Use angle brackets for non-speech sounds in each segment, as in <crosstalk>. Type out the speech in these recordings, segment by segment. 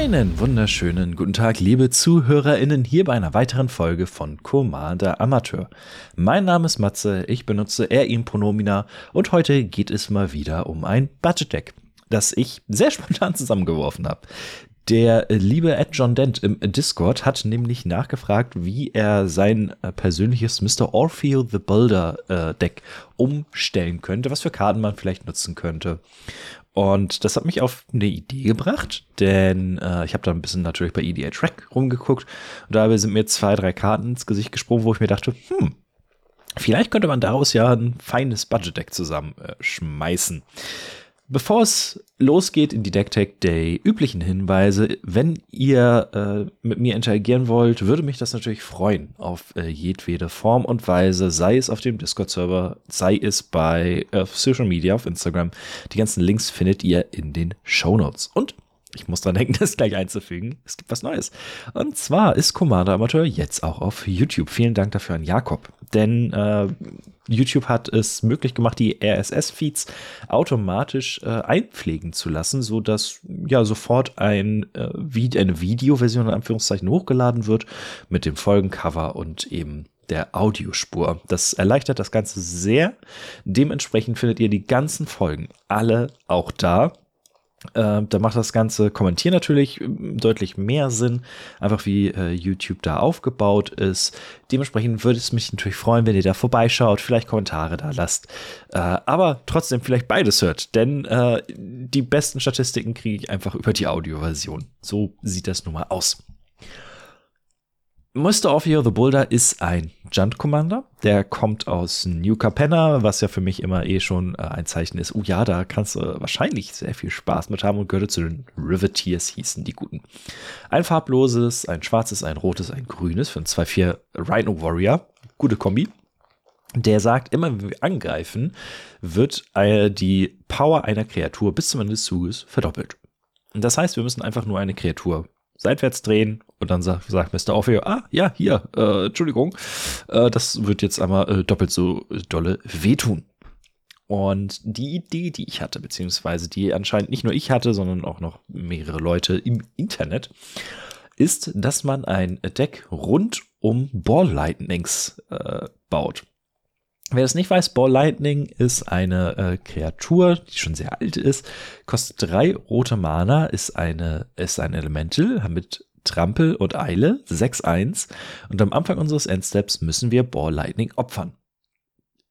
Einen wunderschönen guten Tag, liebe ZuhörerInnen, hier bei einer weiteren Folge von Commander Amateur. Mein Name ist Matze, ich benutze er, ihm Pronomina und heute geht es mal wieder um ein Budget Deck, das ich sehr <laughs> spontan zusammengeworfen habe. Der liebe Ed John Dent im Discord hat nämlich nachgefragt, wie er sein persönliches Mr. Orfeo the Builder äh, Deck umstellen könnte, was für Karten man vielleicht nutzen könnte. Und das hat mich auf eine Idee gebracht, denn äh, ich habe da ein bisschen natürlich bei EDA Track rumgeguckt und dabei sind mir zwei, drei Karten ins Gesicht gesprungen, wo ich mir dachte, hm, vielleicht könnte man daraus ja ein feines Budget-Deck zusammenschmeißen. Äh, Bevor es losgeht in die DeckTech Day üblichen Hinweise, wenn ihr äh, mit mir interagieren wollt, würde mich das natürlich freuen auf äh, jedwede Form und Weise, sei es auf dem Discord-Server, sei es bei äh, Social Media, auf Instagram. Die ganzen Links findet ihr in den Show Notes. Und ich muss dran denken, <laughs> das gleich einzufügen. Es gibt was Neues. Und zwar ist Commander Amateur jetzt auch auf YouTube. Vielen Dank dafür an Jakob. Denn äh, YouTube hat es möglich gemacht, die RSS-Feeds automatisch äh, einpflegen zu lassen, so dass ja sofort ein, äh, eine Videoversion in Anführungszeichen hochgeladen wird mit dem Folgencover und eben der Audiospur. Das erleichtert das Ganze sehr. Dementsprechend findet ihr die ganzen Folgen alle auch da. Äh, da macht das ganze Kommentieren natürlich ähm, deutlich mehr Sinn, einfach wie äh, YouTube da aufgebaut ist. Dementsprechend würde es mich natürlich freuen, wenn ihr da vorbeischaut, vielleicht Kommentare da lasst, äh, aber trotzdem vielleicht beides hört, denn äh, die besten Statistiken kriege ich einfach über die Audioversion. So sieht das nun mal aus. Mr. Orfeo the Boulder ist ein Junt Commander. Der kommt aus New Capenna, was ja für mich immer eh schon äh, ein Zeichen ist. Oh ja, da kannst du wahrscheinlich sehr viel Spaß mit haben und gehörte zu den Riveteers, hießen die guten. Ein farbloses, ein schwarzes, ein rotes, ein grünes für ein 2-4 Rhino Warrior. Gute Kombi. Der sagt, immer wenn wir angreifen, wird äh, die Power einer Kreatur bis zum Ende des Zuges verdoppelt. Das heißt, wir müssen einfach nur eine Kreatur seitwärts drehen und dann sagt, sagt Mr. Orfeo, ah, ja, hier, äh, Entschuldigung, äh, das wird jetzt einmal äh, doppelt so dolle wehtun. Und die Idee, die ich hatte, beziehungsweise die anscheinend nicht nur ich hatte, sondern auch noch mehrere Leute im Internet, ist, dass man ein Deck rund um Ball Lightnings äh, baut. Wer es nicht weiß, Ball Lightning ist eine äh, Kreatur, die schon sehr alt ist, kostet drei rote Mana, ist eine, ist ein Elemental mit Trampel und Eile, 6-1. Und am Anfang unseres Endsteps müssen wir Ball Lightning opfern.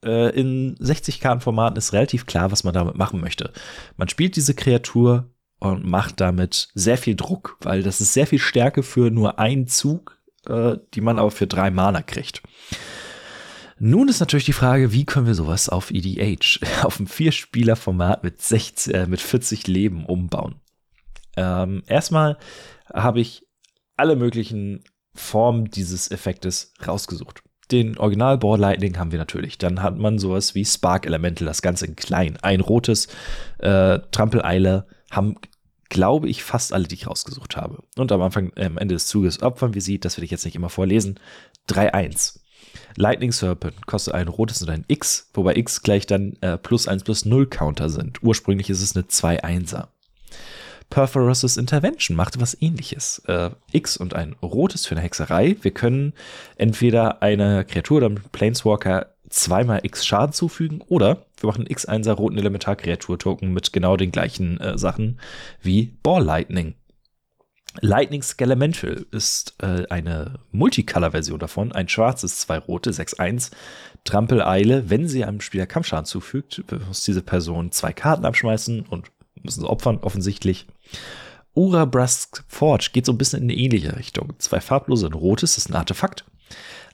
Äh, in 60-Karten-Formaten ist relativ klar, was man damit machen möchte. Man spielt diese Kreatur und macht damit sehr viel Druck, weil das ist sehr viel Stärke für nur einen Zug, äh, die man aber für drei Mana kriegt. Nun ist natürlich die Frage, wie können wir sowas auf EDH, <laughs> auf einem Vierspieler-Format mit, 60, äh, mit 40 Leben umbauen? Ähm, erstmal habe ich alle möglichen Formen dieses Effektes rausgesucht. Den Original Board Lightning haben wir natürlich. Dann hat man sowas wie Spark Elemental, das Ganze in klein. Ein rotes äh, Trampeleile haben, glaube ich, fast alle, die ich rausgesucht habe. Und am Anfang, am Ende des Zuges opfern wir sie, das will ich jetzt nicht immer vorlesen. 3-1. Lightning Serpent kostet ein rotes und ein X, wobei X gleich dann äh, plus 1 plus 0 Counter sind. Ursprünglich ist es eine 2-1er. Perforous Intervention macht was ähnliches. Äh, X und ein rotes für eine Hexerei. Wir können entweder einer Kreatur oder einem Planeswalker zweimal X Schaden zufügen oder wir machen X1er roten Elementar-Kreatur-Token mit genau den gleichen äh, Sachen wie Ball Lightning. Lightning Skelemental ist äh, eine Multicolor-Version davon. Ein schwarzes, zwei rote, 6-1. Trampeleile. Wenn sie einem Spieler Kampfschaden zufügt, muss diese Person zwei Karten abschmeißen und müssen sie opfern, offensichtlich. Ura Brask Forge geht so ein bisschen in eine ähnliche Richtung. Zwei farblose, ein rotes, ist ein Artefakt.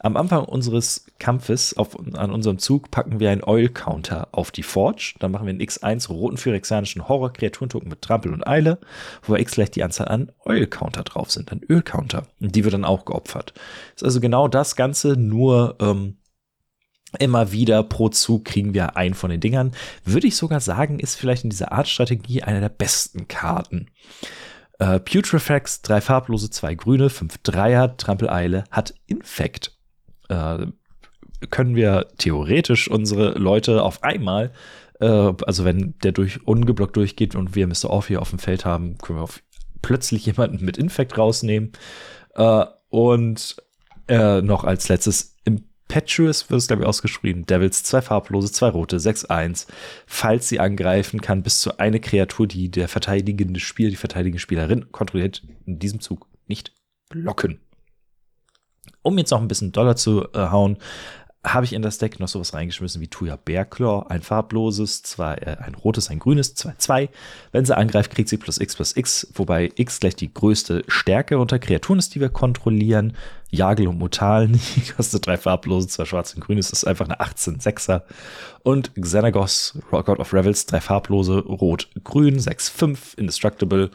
Am Anfang unseres Kampfes auf, an unserem Zug packen wir einen Oil-Counter auf die Forge. Dann machen wir einen X1 roten phyrexianischen Horror-Kreaturentoken mit Trampel und Eile, wo bei X gleich die Anzahl an Oil-Counter drauf sind, ein Öl-Counter. Und die wird dann auch geopfert. ist also genau das Ganze, nur ähm, immer wieder pro Zug kriegen wir einen von den Dingern. Würde ich sogar sagen, ist vielleicht in dieser Art Strategie eine der besten Karten. Äh, Putrefax, drei farblose, zwei grüne, fünf Dreier, Trampeleile, hat Infekt äh, können wir theoretisch unsere Leute auf einmal, äh, also wenn der durch ungeblockt durchgeht und wir Mr. Off hier auf dem Feld haben, können wir plötzlich jemanden mit Infekt rausnehmen. Äh, und äh, noch als letztes Impetuous wird es, glaube ich, ausgeschrieben. Devils, zwei farblose, zwei rote, 6-1. Falls sie angreifen, kann bis zu eine Kreatur, die der verteidigende Spieler, die verteidigende Spielerin kontrolliert, in diesem Zug nicht blocken. Um jetzt noch ein bisschen Dollar zu äh, hauen, habe ich in das Deck noch sowas reingeschmissen wie Tuya Bearclaw, ein farbloses, zwei, äh, ein rotes, ein grünes, 2-2. Wenn sie angreift, kriegt sie plus x plus x, wobei x gleich die größte Stärke unter Kreaturen ist, die wir kontrollieren. Jagel und Mutal, <laughs> die kostet drei farblose, zwei schwarz und grün, das ist einfach eine 18-6er. Und Xenagos, God of Revels, drei farblose, rot-grün, 6-5, Indestructible,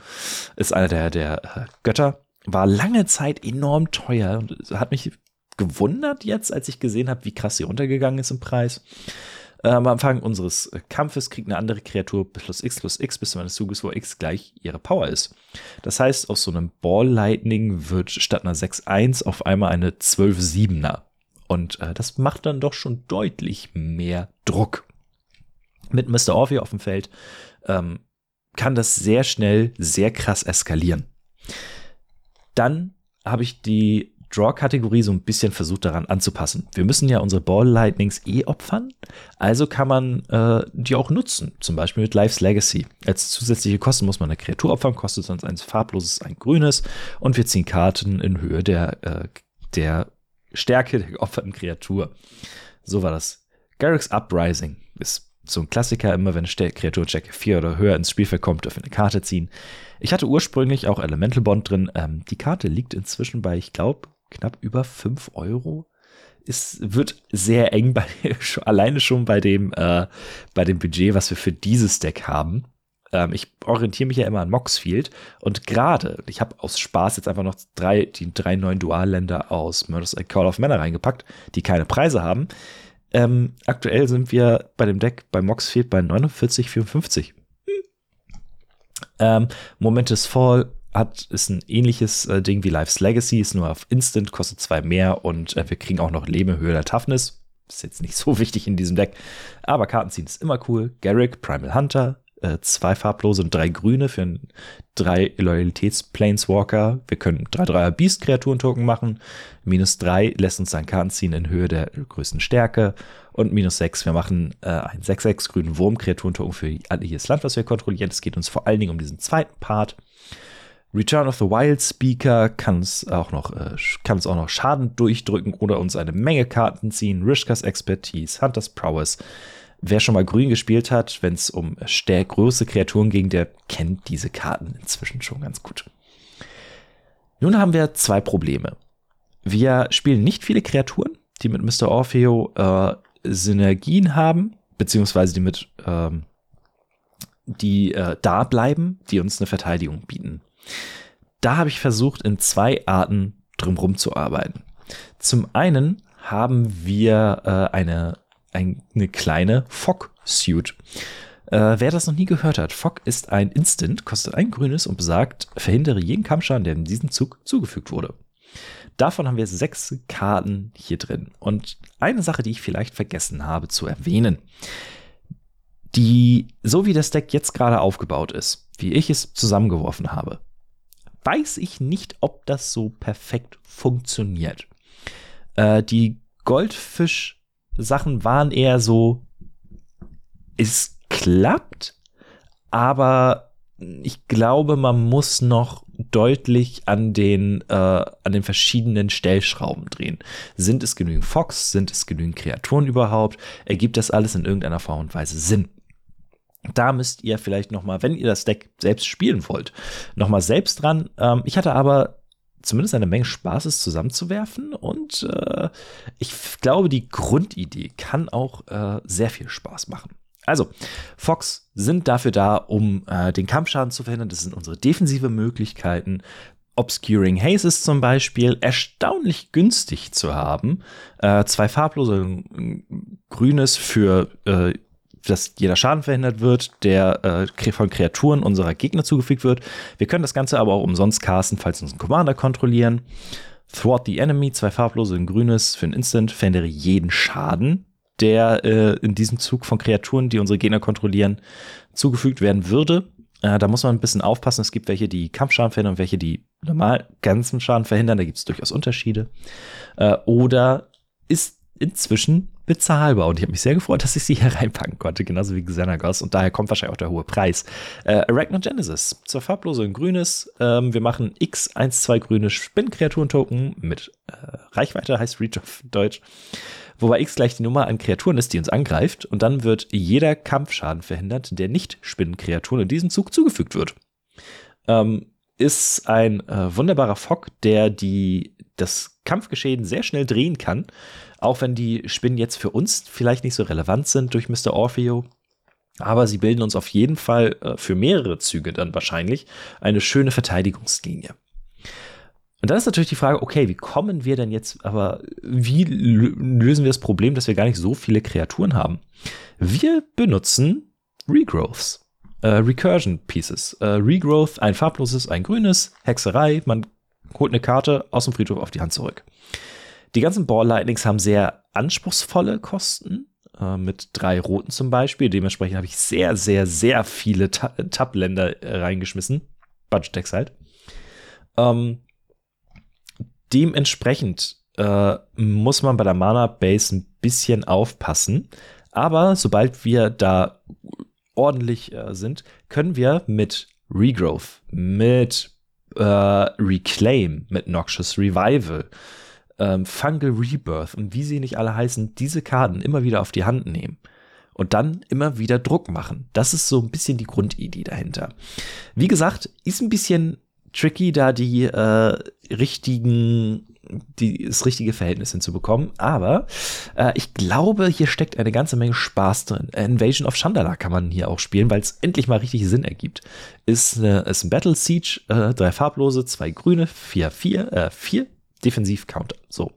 ist einer der, der äh, Götter war lange Zeit enorm teuer und hat mich gewundert jetzt, als ich gesehen habe, wie krass sie runtergegangen ist im Preis. Äh, am Anfang unseres Kampfes kriegt eine andere Kreatur plus x plus x bis zu eines Zuges, wo x gleich ihre Power ist. Das heißt, aus so einem Ball Lightning wird statt einer 6-1 auf einmal eine 12-7er. Und äh, das macht dann doch schon deutlich mehr Druck. Mit Mr. Orphy auf dem Feld ähm, kann das sehr schnell sehr krass eskalieren. Dann habe ich die Draw-Kategorie so ein bisschen versucht daran anzupassen. Wir müssen ja unsere Ball Lightnings eh opfern, also kann man äh, die auch nutzen, zum Beispiel mit Life's Legacy. Als zusätzliche Kosten muss man eine Kreatur opfern, kostet sonst ein farbloses, ein grünes und wir ziehen Karten in Höhe der, äh, der Stärke der geopferten Kreatur. So war das. Garrick's Uprising ist so ein Klassiker, immer wenn Kreatur Check 4 oder höher ins Spielfeld kommt, dürfen wir eine Karte ziehen. Ich hatte ursprünglich auch Elemental Bond drin. Ähm, die Karte liegt inzwischen bei, ich glaube, knapp über 5 Euro. Es wird sehr eng bei, <laughs> alleine schon bei dem, äh, bei dem Budget, was wir für dieses Deck haben. Ähm, ich orientiere mich ja immer an Moxfield und gerade, ich habe aus Spaß jetzt einfach noch drei, die drei neuen Dualländer aus Murders Call of Manor reingepackt, die keine Preise haben. Ähm, aktuell sind wir bei dem Deck bei Moxfield bei 49,54. Hm. Ähm, Momentous Fall hat, ist ein ähnliches äh, Ding wie Life's Legacy, ist nur auf Instant, kostet zwei mehr und äh, wir kriegen auch noch Leben Höhe der Toughness. Ist jetzt nicht so <laughs> wichtig in diesem Deck, aber Karten ziehen ist immer cool. Garrick, Primal Hunter, äh, zwei farblose und drei grüne für drei Loyalitäts-Planeswalker. Wir können drei Dreier Beast-Kreaturen-Token machen. Minus drei lässt uns dann Karten ziehen in Höhe der größten Stärke. Und minus sechs, wir machen äh, einen 6-6 grünen Wurm-Kreaturen-Token für jedes Land, was wir kontrollieren. Es geht uns vor allen Dingen um diesen zweiten Part. Return of the Wild Speaker kann uns auch noch, äh, auch noch Schaden durchdrücken oder uns eine Menge Karten ziehen. Rishkas Expertise, Hunters Prowess. Wer schon mal grün gespielt hat, wenn es um große Kreaturen ging, der kennt diese Karten inzwischen schon ganz gut. Nun haben wir zwei Probleme. Wir spielen nicht viele Kreaturen, die mit Mr. Orfeo äh, Synergien haben, beziehungsweise die mit ähm, die äh, da bleiben, die uns eine Verteidigung bieten. Da habe ich versucht, in zwei Arten drumherum zu arbeiten. Zum einen haben wir äh, eine, ein, eine kleine Fog-Suit. Äh, wer das noch nie gehört hat, Fog ist ein Instant, kostet ein grünes und besagt, verhindere jeden Kampfschaden, der in diesem Zug zugefügt wurde. Davon haben wir sechs Karten hier drin. Und eine Sache, die ich vielleicht vergessen habe zu erwähnen. Die, so wie das Deck jetzt gerade aufgebaut ist, wie ich es zusammengeworfen habe, weiß ich nicht, ob das so perfekt funktioniert. Äh, die Goldfisch-Sachen waren eher so, es klappt, aber ich glaube, man muss noch deutlich an den, äh, an den verschiedenen Stellschrauben drehen. Sind es genügend Fox? Sind es genügend Kreaturen überhaupt? Ergibt das alles in irgendeiner Form und Weise Sinn? Da müsst ihr vielleicht noch mal, wenn ihr das Deck selbst spielen wollt, noch mal selbst dran. Ähm, ich hatte aber zumindest eine Menge Spaß ist, zusammenzuwerfen. Und äh, ich glaube, die Grundidee kann auch äh, sehr viel Spaß machen. Also, Fox sind dafür da, um äh, den Kampfschaden zu verhindern. Das sind unsere defensive Möglichkeiten. Obscuring Haze ist zum Beispiel erstaunlich günstig zu haben. Äh, zwei farblose, ein grünes für äh, dass jeder Schaden verhindert wird, der äh, von Kreaturen unserer Gegner zugefügt wird. Wir können das Ganze aber auch umsonst casten, falls wir unseren Commander kontrollieren. Thwart the Enemy, zwei farblose, ein grünes für ein Instant, verhindere jeden Schaden, der äh, in diesem Zug von Kreaturen, die unsere Gegner kontrollieren, zugefügt werden würde. Äh, da muss man ein bisschen aufpassen. Es gibt welche, die Kampfschaden verhindern und welche, die normal ganzen Schaden verhindern. Da gibt es durchaus Unterschiede. Äh, oder ist inzwischen bezahlbar. Und ich habe mich sehr gefreut, dass ich sie <laughs> hier reinpacken konnte, genauso wie Xenagos. Und daher kommt wahrscheinlich auch der hohe Preis. Äh, Arachnogenesis, zur farblose in grünes. Ähm, wir machen X, 1, 2 grüne Spinnkreaturen-Token mit äh, Reichweite, heißt Reach auf Deutsch. Wobei X gleich die Nummer an Kreaturen ist, die uns angreift. Und dann wird jeder Kampfschaden verhindert, der nicht Spinnenkreaturen in diesem Zug zugefügt wird. Ähm, ist ein äh, wunderbarer Fock, der die, das Kampfgeschehen sehr schnell drehen kann auch wenn die Spinnen jetzt für uns vielleicht nicht so relevant sind durch Mr. Orfeo. Aber sie bilden uns auf jeden Fall äh, für mehrere Züge dann wahrscheinlich eine schöne Verteidigungslinie. Und dann ist natürlich die Frage, okay, wie kommen wir denn jetzt, aber wie lösen wir das Problem, dass wir gar nicht so viele Kreaturen haben? Wir benutzen Regrowths, äh, Recursion Pieces. Äh, Regrowth, ein farbloses, ein grünes, Hexerei, man holt eine Karte aus dem Friedhof auf die Hand zurück. Die ganzen Ball Lightnings haben sehr anspruchsvolle Kosten, äh, mit drei roten zum Beispiel. Dementsprechend habe ich sehr, sehr, sehr viele Tab-Länder reingeschmissen. Budget-Decks halt. Ähm, dementsprechend muss man bei der Mana-Base ein bisschen aufpassen. Aber sobald wir da ordentlich äh, sind, können wir mit Regrowth, mit äh, Reclaim, mit Noxious Revival, ähm, Fungal Rebirth und wie sie nicht alle heißen, diese Karten immer wieder auf die Hand nehmen und dann immer wieder Druck machen. Das ist so ein bisschen die Grundidee dahinter. Wie gesagt, ist ein bisschen tricky, da die äh, richtigen die, das richtige Verhältnis hinzubekommen. Aber äh, ich glaube, hier steckt eine ganze Menge Spaß drin. Invasion of Chandala kann man hier auch spielen, weil es endlich mal richtig Sinn ergibt. Ist, eine, ist ein Battle Siege, äh, drei farblose, zwei grüne, vier, vier, äh, vier Defensiv-Counter. So.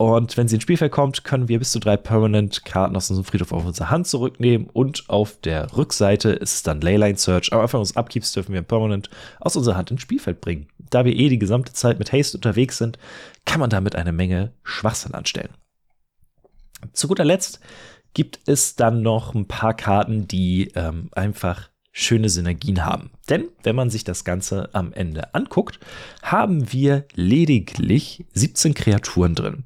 Und wenn sie ins Spielfeld kommt, können wir bis zu drei Permanent-Karten aus unserem Friedhof auf unsere Hand zurücknehmen. Und auf der Rückseite ist es dann Leyline Search. Aber einfach uns Upkeeps dürfen wir Permanent aus unserer Hand ins Spielfeld bringen. Da wir eh die gesamte Zeit mit Haste unterwegs sind, kann man damit eine Menge Schwachsinn anstellen. Zu guter Letzt gibt es dann noch ein paar Karten, die ähm, einfach schöne Synergien haben. Denn wenn man sich das Ganze am Ende anguckt, haben wir lediglich 17 Kreaturen drin.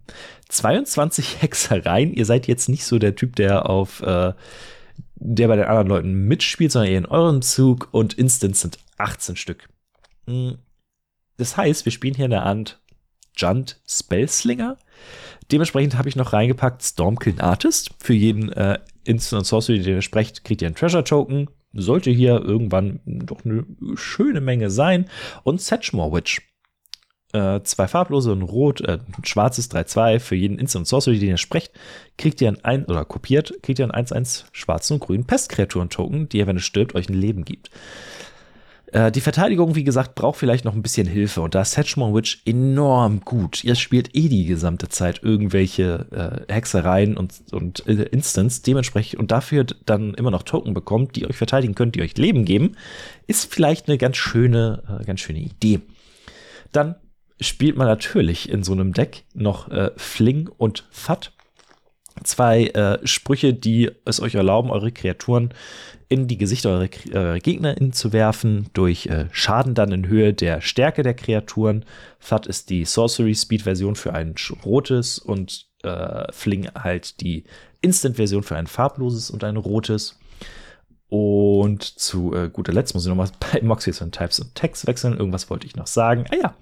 22 <laughs> Hexereien. Ihr seid jetzt nicht so der Typ, der auf äh, der bei den anderen Leuten mitspielt, sondern eher in eurem Zug und Instants sind 18 Stück. Hm. Das heißt, wir spielen hier eine Art Junt Spellslinger. Dementsprechend habe ich noch reingepackt Stormkill Artist. Für jeden äh, Instant und Sorcery, den ihr sprecht, kriegt ihr einen Treasure Token sollte hier irgendwann doch eine schöne Menge sein. Und Setchmore Witch. Äh, zwei farblose und rot, äh, ein schwarzes 3-2 für jeden Instant Sorcery, den ihr sprecht, kriegt ihr ein 1 oder kopiert, kriegt ihr ein 1-1 schwarzen und grünen Pestkreaturen-Token, die ihr, wenn es stirbt, euch ein Leben gibt. Äh, die Verteidigung, wie gesagt, braucht vielleicht noch ein bisschen Hilfe und da ist Hedgemore Witch enorm gut. Ihr spielt eh die gesamte Zeit irgendwelche äh, Hexereien und, und äh, Instants, dementsprechend und dafür dann immer noch Token bekommt, die euch verteidigen können, die euch Leben geben, ist vielleicht eine ganz schöne, äh, ganz schöne Idee. Dann spielt man natürlich in so einem Deck noch äh, Fling und Fat zwei äh, Sprüche, die es euch erlauben, eure Kreaturen in die Gesichter eurer äh, Gegner zu werfen, durch äh, Schaden dann in Höhe der Stärke der Kreaturen. FAT ist die Sorcery Speed Version für ein rotes und äh, Fling halt die Instant Version für ein farbloses und ein rotes. Und zu äh, guter Letzt muss ich nochmal <laughs> bei Moxies und Types und Text wechseln. Irgendwas wollte ich noch sagen. Ah ja,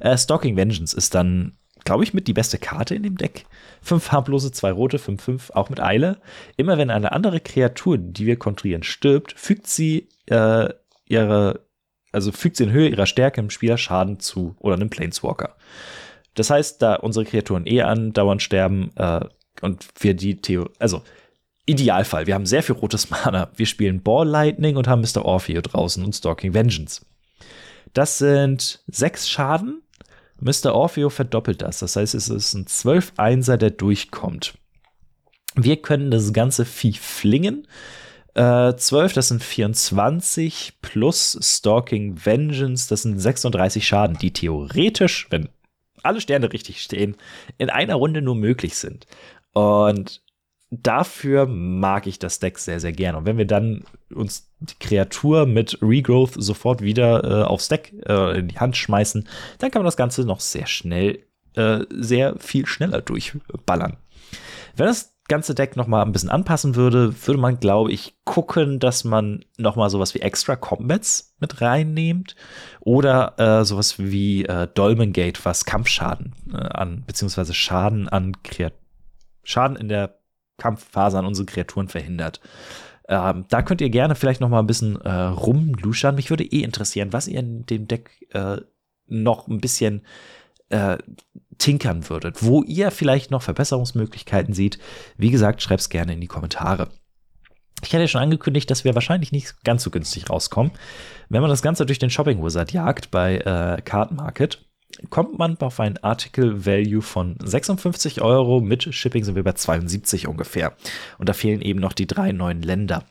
äh, Stalking Vengeance ist dann glaube ich, mit die beste Karte in dem Deck. Fünf farblose, zwei rote, fünf, fünf, auch mit Eile. Immer wenn eine andere Kreatur, die wir kontrieren, stirbt, fügt sie äh, ihre also fügt sie in Höhe ihrer Stärke im Spieler Schaden zu oder einem Planeswalker. Das heißt, da unsere Kreaturen eh andauernd sterben äh, und wir die Theo, also Idealfall, wir haben sehr viel rotes Mana. Wir spielen Ball Lightning und haben Mr. Orpheo draußen und Stalking Vengeance. Das sind sechs Schaden. Mr. Orpheo verdoppelt das. Das heißt, es ist ein 12-1er, der durchkommt. Wir können das ganze Vieh flingen. Äh, 12, das sind 24 plus Stalking Vengeance, das sind 36 Schaden, die theoretisch, wenn alle Sterne richtig stehen, in einer Runde nur möglich sind. Und dafür mag ich das Deck sehr, sehr gerne. Und wenn wir dann uns die Kreatur mit Regrowth sofort wieder äh, aufs Deck äh, in die Hand schmeißen, dann kann man das Ganze noch sehr schnell, äh, sehr viel schneller durchballern. Wenn das ganze Deck noch mal ein bisschen anpassen würde, würde man, glaube ich, gucken, dass man noch mal sowas wie Extra Combats mit reinnimmt oder äh, sowas wie äh, Dolmen was Kampfschaden äh, an, beziehungsweise Schaden an Kreat Schaden in der Kampfphase an unsere Kreaturen verhindert. Ähm, da könnt ihr gerne vielleicht noch mal ein bisschen äh, rumluschern. Mich würde eh interessieren, was ihr in dem Deck äh, noch ein bisschen äh, tinkern würdet, wo ihr vielleicht noch Verbesserungsmöglichkeiten seht. Wie gesagt, schreibt es gerne in die Kommentare. Ich hatte ja schon angekündigt, dass wir wahrscheinlich nicht ganz so günstig rauskommen. Wenn man das Ganze durch den Shopping Wizard jagt bei äh, Card Market, kommt man auf ein Article Value von 56 Euro. Mit Shipping sind wir bei 72 ungefähr. Und da fehlen eben noch die drei neuen Länder.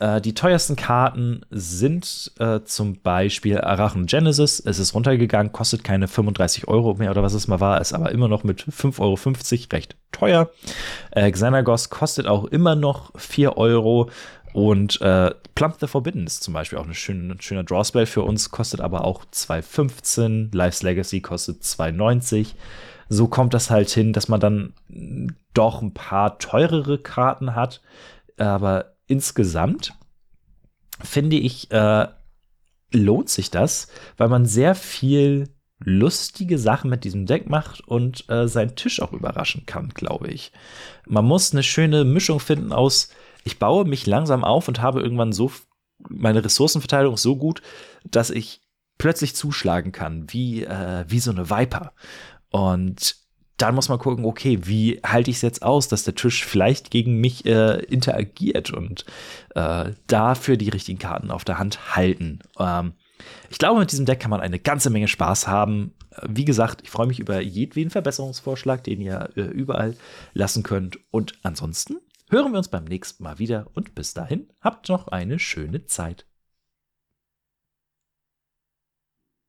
Äh, die teuersten Karten sind äh, zum Beispiel Arachen Genesis. Es ist runtergegangen, kostet keine 35 Euro mehr oder was es mal war, ist aber immer noch mit 5,50 Euro recht teuer. Äh, Xanagos kostet auch immer noch 4 Euro. Und äh, Plump the Forbidden ist zum Beispiel auch ein schöne, schöner Drawspell für uns, kostet aber auch 2,15. Life's Legacy kostet 2,90. So kommt das halt hin, dass man dann doch ein paar teurere Karten hat. Aber insgesamt finde ich, äh, lohnt sich das, weil man sehr viel lustige Sachen mit diesem Deck macht und äh, seinen Tisch auch überraschen kann, glaube ich. Man muss eine schöne Mischung finden aus, ich baue mich langsam auf und habe irgendwann so meine Ressourcenverteilung so gut, dass ich plötzlich zuschlagen kann, wie, äh, wie so eine Viper. Und dann muss man gucken, okay, wie halte ich es jetzt aus, dass der Tisch vielleicht gegen mich äh, interagiert und äh, dafür die richtigen Karten auf der Hand halten. Ähm, ich glaube, mit diesem Deck kann man eine ganze Menge Spaß haben. Wie gesagt, ich freue mich über jedweden Verbesserungsvorschlag, den ihr äh, überall lassen könnt. Und ansonsten hören wir uns beim nächsten Mal wieder und bis dahin habt noch eine schöne Zeit.